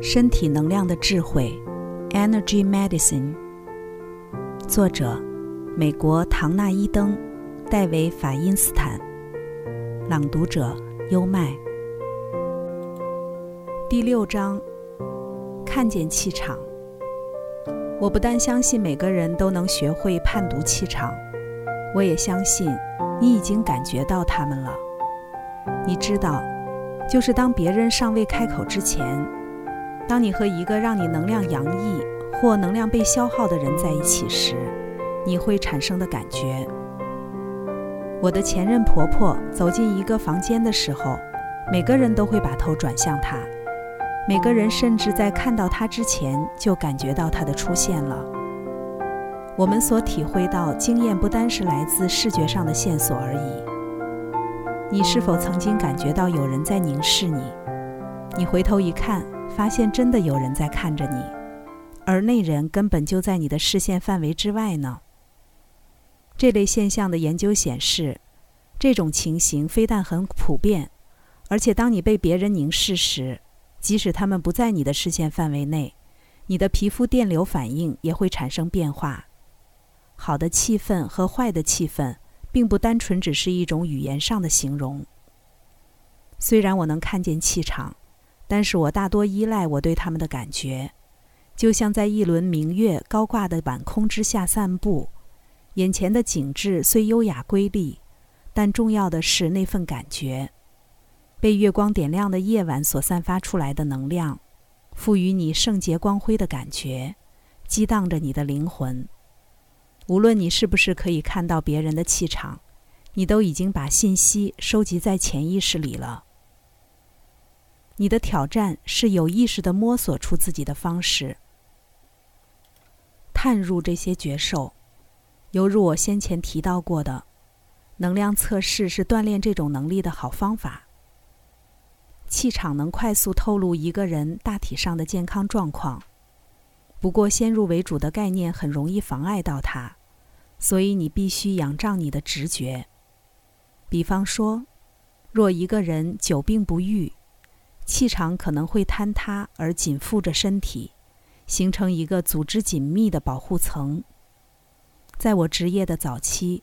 身体能量的智慧，Energy Medicine。作者：美国唐纳伊登、戴维法因斯坦。朗读者：优麦。第六章：看见气场。我不但相信每个人都能学会判读气场，我也相信你已经感觉到他们了。你知道，就是当别人尚未开口之前。当你和一个让你能量洋溢或能量被消耗的人在一起时，你会产生的感觉。我的前任婆婆走进一个房间的时候，每个人都会把头转向她，每个人甚至在看到她之前就感觉到她的出现了。我们所体会到经验不单是来自视觉上的线索而已。你是否曾经感觉到有人在凝视你？你回头一看。发现真的有人在看着你，而那人根本就在你的视线范围之外呢。这类现象的研究显示，这种情形非但很普遍，而且当你被别人凝视时，即使他们不在你的视线范围内，你的皮肤电流反应也会产生变化。好的气氛和坏的气氛，并不单纯只是一种语言上的形容。虽然我能看见气场。但是我大多依赖我对他们的感觉，就像在一轮明月高挂的晚空之下散步，眼前的景致虽优雅瑰丽，但重要的是那份感觉。被月光点亮的夜晚所散发出来的能量，赋予你圣洁光辉的感觉，激荡着你的灵魂。无论你是不是可以看到别人的气场，你都已经把信息收集在潜意识里了。你的挑战是有意识地摸索出自己的方式，探入这些觉受。犹如我先前提到过的，能量测试是锻炼这种能力的好方法。气场能快速透露一个人大体上的健康状况，不过先入为主的概念很容易妨碍到它，所以你必须仰仗你的直觉。比方说，若一个人久病不愈，气场可能会坍塌而紧附着身体，形成一个组织紧密的保护层。在我职业的早期，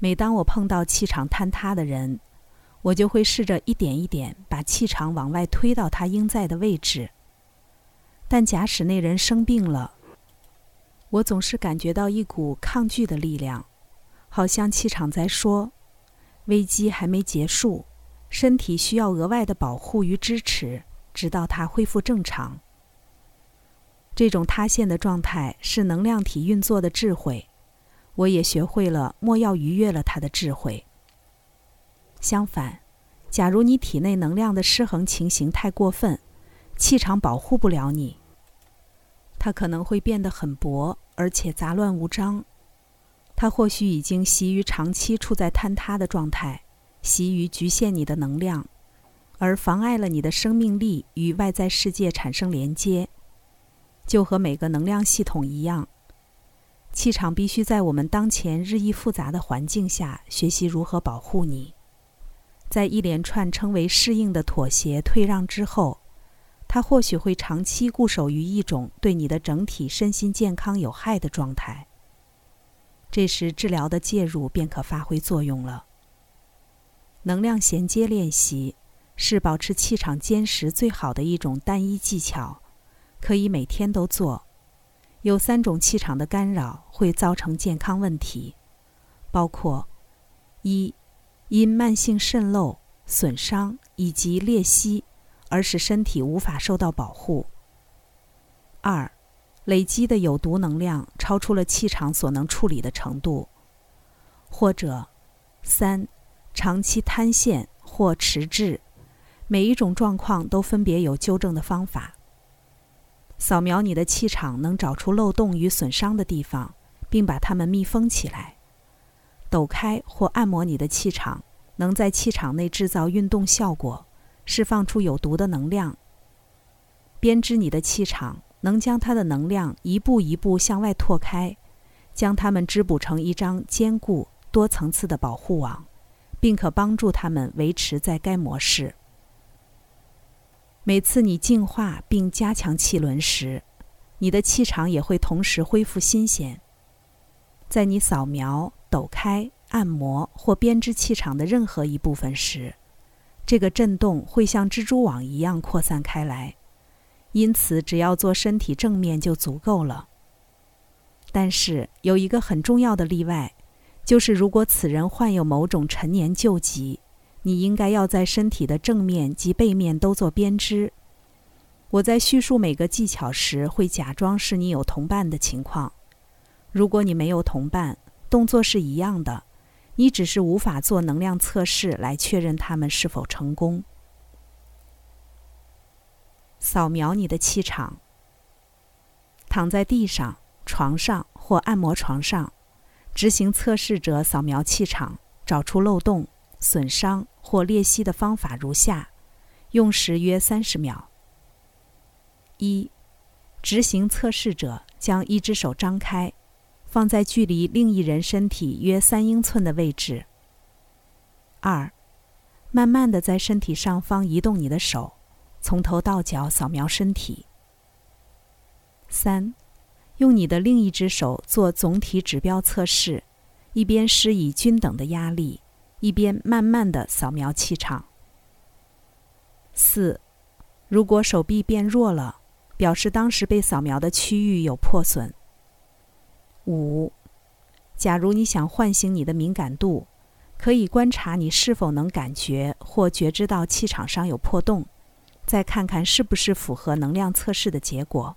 每当我碰到气场坍塌的人，我就会试着一点一点把气场往外推到他应在的位置。但假使那人生病了，我总是感觉到一股抗拒的力量，好像气场在说：“危机还没结束。”身体需要额外的保护与支持，直到它恢复正常。这种塌陷的状态是能量体运作的智慧，我也学会了莫要逾越了它的智慧。相反，假如你体内能量的失衡情形太过分，气场保护不了你，它可能会变得很薄，而且杂乱无章。它或许已经习于长期处在坍塌的状态。习于局限你的能量，而妨碍了你的生命力与外在世界产生连接，就和每个能量系统一样。气场必须在我们当前日益复杂的环境下学习如何保护你。在一连串称为适应的妥协退让之后，它或许会长期固守于一种对你的整体身心健康有害的状态。这时，治疗的介入便可发挥作用了。能量衔接练习是保持气场坚实最好的一种单一技巧，可以每天都做。有三种气场的干扰会造成健康问题，包括：一、因慢性渗漏、损伤以及裂隙而使身体无法受到保护；二、累积的有毒能量超出了气场所能处理的程度；或者三。长期瘫陷或迟滞，每一种状况都分别有纠正的方法。扫描你的气场，能找出漏洞与损伤的地方，并把它们密封起来。抖开或按摩你的气场，能在气场内制造运动效果，释放出有毒的能量。编织你的气场，能将它的能量一步一步向外拓开，将它们织补成一张坚固、多层次的保护网。并可帮助他们维持在该模式。每次你净化并加强气轮时，你的气场也会同时恢复新鲜。在你扫描、抖开、按摩或编织气场的任何一部分时，这个震动会像蜘蛛网一样扩散开来。因此，只要做身体正面就足够了。但是有一个很重要的例外，就是如果此人患有某种陈年旧疾。你应该要在身体的正面及背面都做编织。我在叙述每个技巧时，会假装是你有同伴的情况。如果你没有同伴，动作是一样的，你只是无法做能量测试来确认他们是否成功。扫描你的气场。躺在地上、床上或按摩床上，执行测试者扫描气场，找出漏洞、损伤。或裂隙的方法如下，用时约三十秒。一，执行测试者将一只手张开，放在距离另一人身体约三英寸的位置。二，慢慢的在身体上方移动你的手，从头到脚扫描身体。三，用你的另一只手做总体指标测试，一边施以均等的压力。一边慢慢的扫描气场。四，如果手臂变弱了，表示当时被扫描的区域有破损。五，假如你想唤醒你的敏感度，可以观察你是否能感觉或觉知到气场上有破洞，再看看是不是符合能量测试的结果。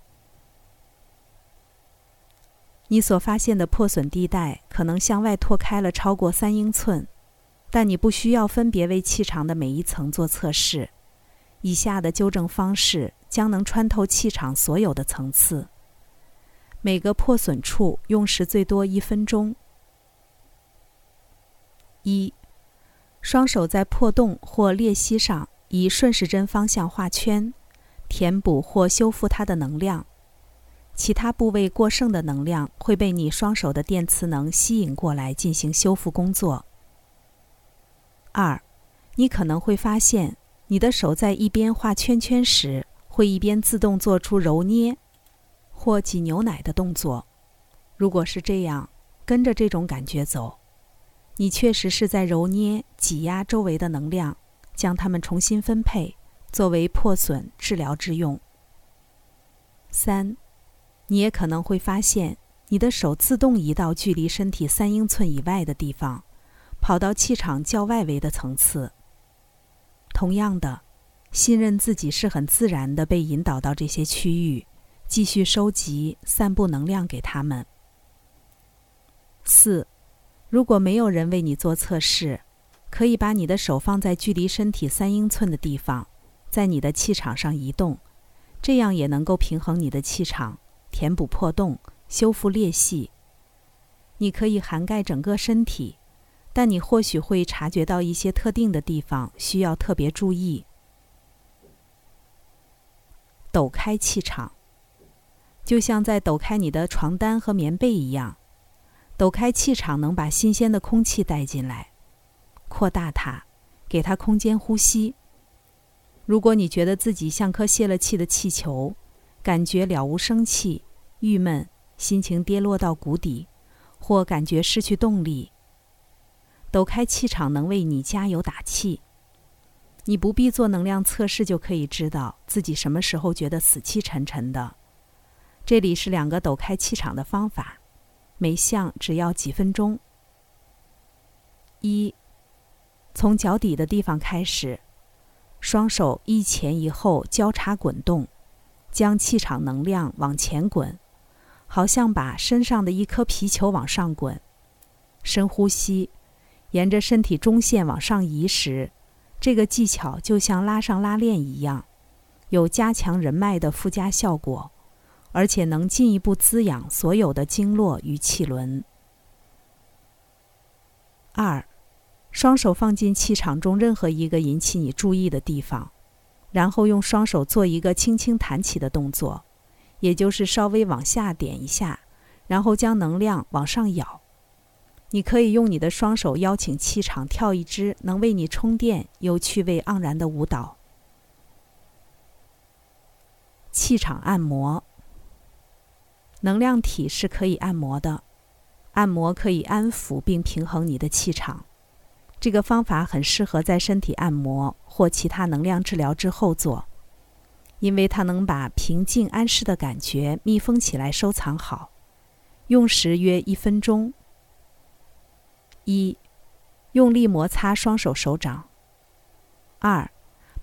你所发现的破损地带可能向外拓开了超过三英寸。但你不需要分别为气场的每一层做测试。以下的纠正方式将能穿透气场所有的层次。每个破损处用时最多一分钟。一，双手在破洞或裂隙上以顺时针方向画圈，填补或修复它的能量。其他部位过剩的能量会被你双手的电磁能吸引过来进行修复工作。二，你可能会发现，你的手在一边画圈圈时，会一边自动做出揉捏或挤牛奶的动作。如果是这样，跟着这种感觉走，你确实是在揉捏、挤压周围的能量，将它们重新分配，作为破损治疗之用。三，你也可能会发现，你的手自动移到距离身体三英寸以外的地方。跑到气场较外围的层次。同样的，信任自己是很自然的被引导到这些区域，继续收集、散布能量给他们。四，如果没有人为你做测试，可以把你的手放在距离身体三英寸的地方，在你的气场上移动，这样也能够平衡你的气场，填补破洞，修复裂隙。你可以涵盖整个身体。但你或许会察觉到一些特定的地方需要特别注意。抖开气场，就像在抖开你的床单和棉被一样。抖开气场能把新鲜的空气带进来，扩大它，给它空间呼吸。如果你觉得自己像颗泄了气的气球，感觉了无生气、郁闷，心情跌落到谷底，或感觉失去动力。抖开气场能为你加油打气。你不必做能量测试就可以知道自己什么时候觉得死气沉沉的。这里是两个抖开气场的方法，每项只要几分钟。一，从脚底的地方开始，双手一前一后交叉滚动，将气场能量往前滚，好像把身上的一颗皮球往上滚。深呼吸。沿着身体中线往上移时，这个技巧就像拉上拉链一样，有加强人脉的附加效果，而且能进一步滋养所有的经络与气轮。二，双手放进气场中任何一个引起你注意的地方，然后用双手做一个轻轻弹起的动作，也就是稍微往下点一下，然后将能量往上舀。你可以用你的双手邀请气场跳一支能为你充电又趣味盎然的舞蹈。气场按摩。能量体是可以按摩的，按摩可以安抚并平衡你的气场。这个方法很适合在身体按摩或其他能量治疗之后做，因为它能把平静安适的感觉密封起来收藏好。用时约一分钟。一，用力摩擦双手手掌。二，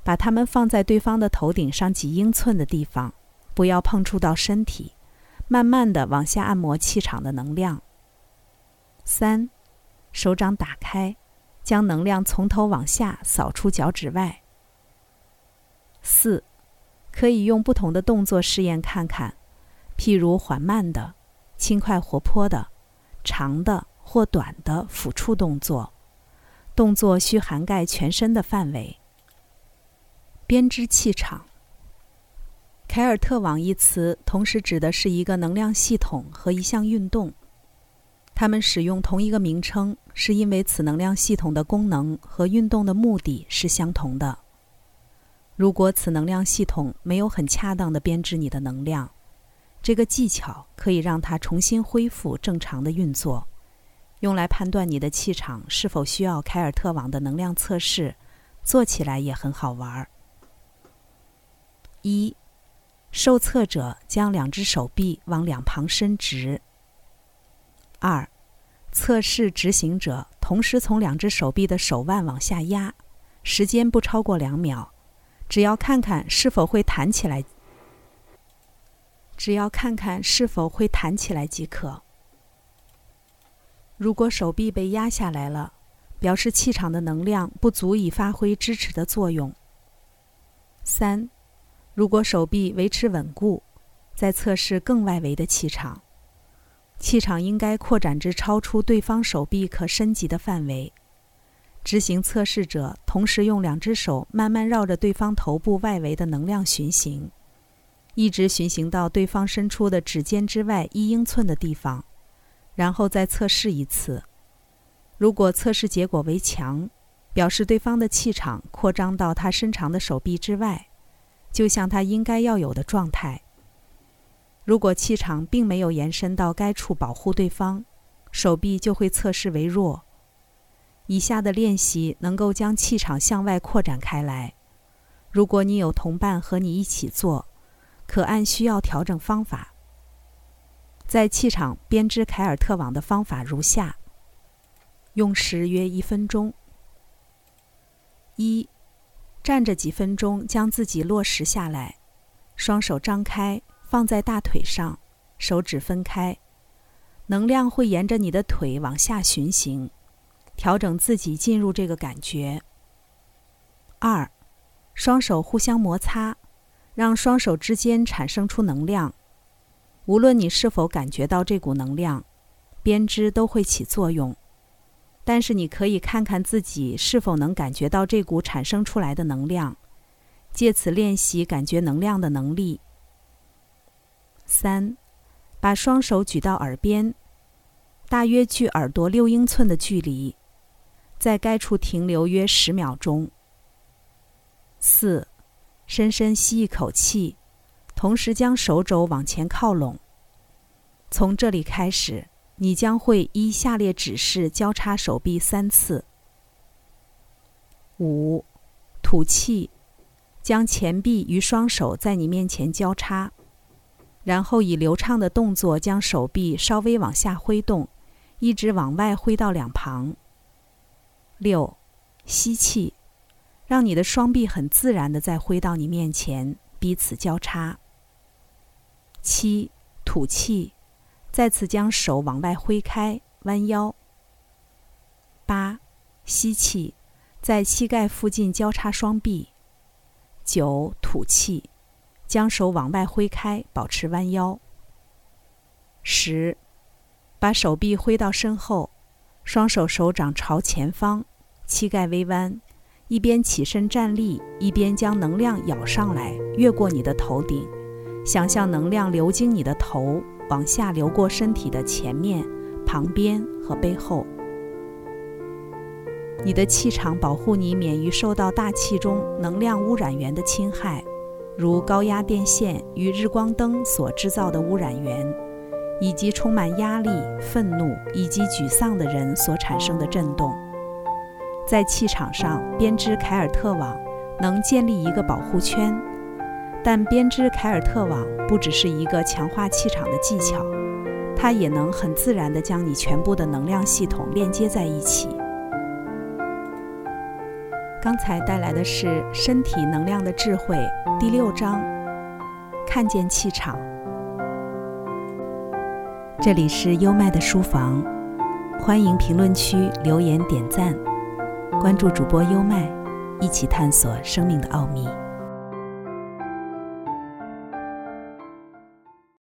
把它们放在对方的头顶上几英寸的地方，不要碰触到身体，慢慢的往下按摩气场的能量。三，手掌打开，将能量从头往下扫出脚趾外。四，可以用不同的动作试验看看，譬如缓慢的。轻快活泼的、长的或短的抚触动作，动作需涵盖全身的范围。编织气场。凯尔特网一词同时指的是一个能量系统和一项运动，它们使用同一个名称，是因为此能量系统的功能和运动的目的是相同的。如果此能量系统没有很恰当的编织你的能量，这个技巧可以让它重新恢复正常的运作，用来判断你的气场是否需要凯尔特网的能量测试，做起来也很好玩。一，受测者将两只手臂往两旁伸直。二，测试执行者同时从两只手臂的手腕往下压，时间不超过两秒，只要看看是否会弹起来。只要看看是否会弹起来即可。如果手臂被压下来了，表示气场的能量不足以发挥支持的作用。三，如果手臂维持稳固，在测试更外围的气场，气场应该扩展至超出对方手臂可伸及的范围。执行测试者同时用两只手慢慢绕着对方头部外围的能量巡行。一直巡行到对方伸出的指尖之外一英寸的地方，然后再测试一次。如果测试结果为强，表示对方的气场扩张到他伸长的手臂之外，就像他应该要有的状态。如果气场并没有延伸到该处保护对方，手臂就会测试为弱。以下的练习能够将气场向外扩展开来。如果你有同伴和你一起做。可按需要调整方法。在气场编织凯尔特网的方法如下：用时约一分钟。一，站着几分钟，将自己落实下来，双手张开放在大腿上，手指分开，能量会沿着你的腿往下巡行，调整自己进入这个感觉。二，双手互相摩擦。让双手之间产生出能量，无论你是否感觉到这股能量，编织都会起作用。但是你可以看看自己是否能感觉到这股产生出来的能量，借此练习感觉能量的能力。三，把双手举到耳边，大约距耳朵六英寸的距离，在该处停留约十秒钟。四。深深吸一口气，同时将手肘往前靠拢。从这里开始，你将会依下列指示交叉手臂三次。五，吐气，将前臂与双手在你面前交叉，然后以流畅的动作将手臂稍微往下挥动，一直往外挥到两旁。六，吸气。让你的双臂很自然的再挥到你面前，彼此交叉。七，吐气，再次将手往外挥开，弯腰。八，吸气，在膝盖附近交叉双臂。九，吐气，将手往外挥开，保持弯腰。十，把手臂挥到身后，双手手掌朝前方，膝盖微弯。一边起身站立，一边将能量舀上来，越过你的头顶，想象能量流经你的头，往下流过身体的前面、旁边和背后。你的气场保护你免于受到大气中能量污染源的侵害，如高压电线与日光灯所制造的污染源，以及充满压力、愤怒以及沮丧的人所产生的震动。在气场上编织凯尔特网，能建立一个保护圈，但编织凯尔特网不只是一个强化气场的技巧，它也能很自然地将你全部的能量系统链接在一起。刚才带来的是《身体能量的智慧》第六章，看见气场。这里是优麦的书房，欢迎评论区留言点赞，关注主播优麦，一起探索生命的奥秘。